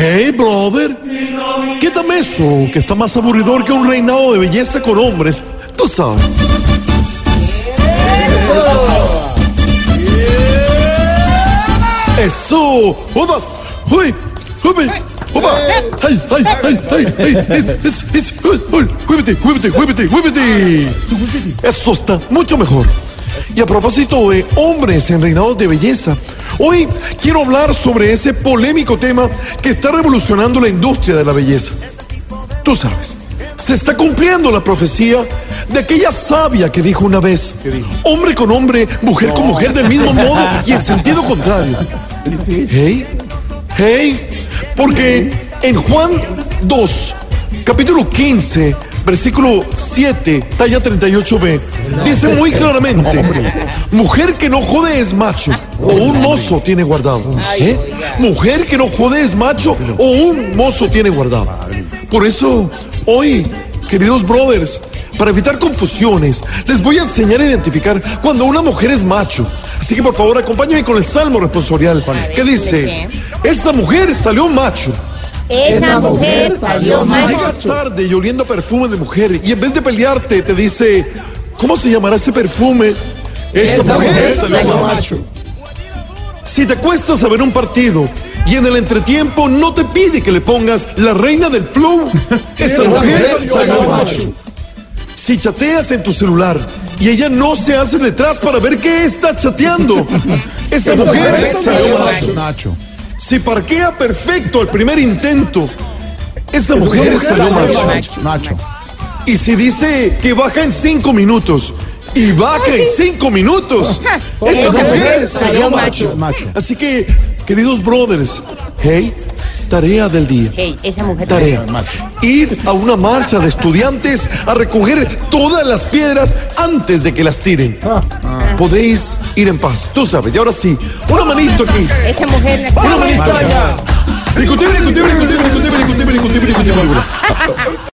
hey, brother. Quítame eso, que está más aburridor que un reinado de belleza con hombres. Tú sabes. Eso. Oba. Uy. Uy. Oba. Ay, ay, ay, ay, ay. Es, es, es. Huévete, huévete, huévete. Eso está mucho mejor. Y a propósito de hombres en reinados de belleza, hoy quiero hablar sobre ese polémico tema que está revolucionando la industria de la belleza. Tú sabes, se está cumpliendo la profecía de aquella sabia que dijo una vez, hombre con hombre, mujer con mujer del mismo modo y en sentido contrario. Hey, hey, porque en Juan 2, capítulo 15, versículo 7, talla 38b, dice muy claramente, mujer que no jode es macho, o un mozo tiene guardado. ¿Eh? Mujer que no jode es macho, o un mozo tiene guardado. Por eso, hoy, queridos brothers, para evitar confusiones, les voy a enseñar a identificar cuando una mujer es macho. Así que por favor, acompáñenme con el salmo responsorial, que dice, esa mujer salió macho. Esa mujer salió Si mal. llegas tarde y oliendo perfume de mujer y en vez de pelearte te dice, ¿cómo se llamará ese perfume? Esa, mujer, salió, macho. Si te cuestas a ver un partido y en el entretiempo no te pide que le pongas la reina del flow, esa mujer salió macho. Si chateas en tu celular y ella no se hace detrás para ver qué está chateando, esa mujer salió macho. Si parquea perfecto al primer intento, esa mujer salió macho. Y si dice que baja en cinco minutos y baja en cinco minutos, esa mujer salió macho. Así que, queridos brothers, hey, tarea del día. Hey, esa mujer Tarea. Ir a una marcha de estudiantes a recoger todas las piedras antes de que las tiren. Podéis ir en paz, tú sabes. Y ahora sí, una manito aquí. Esa mujer Una manito allá.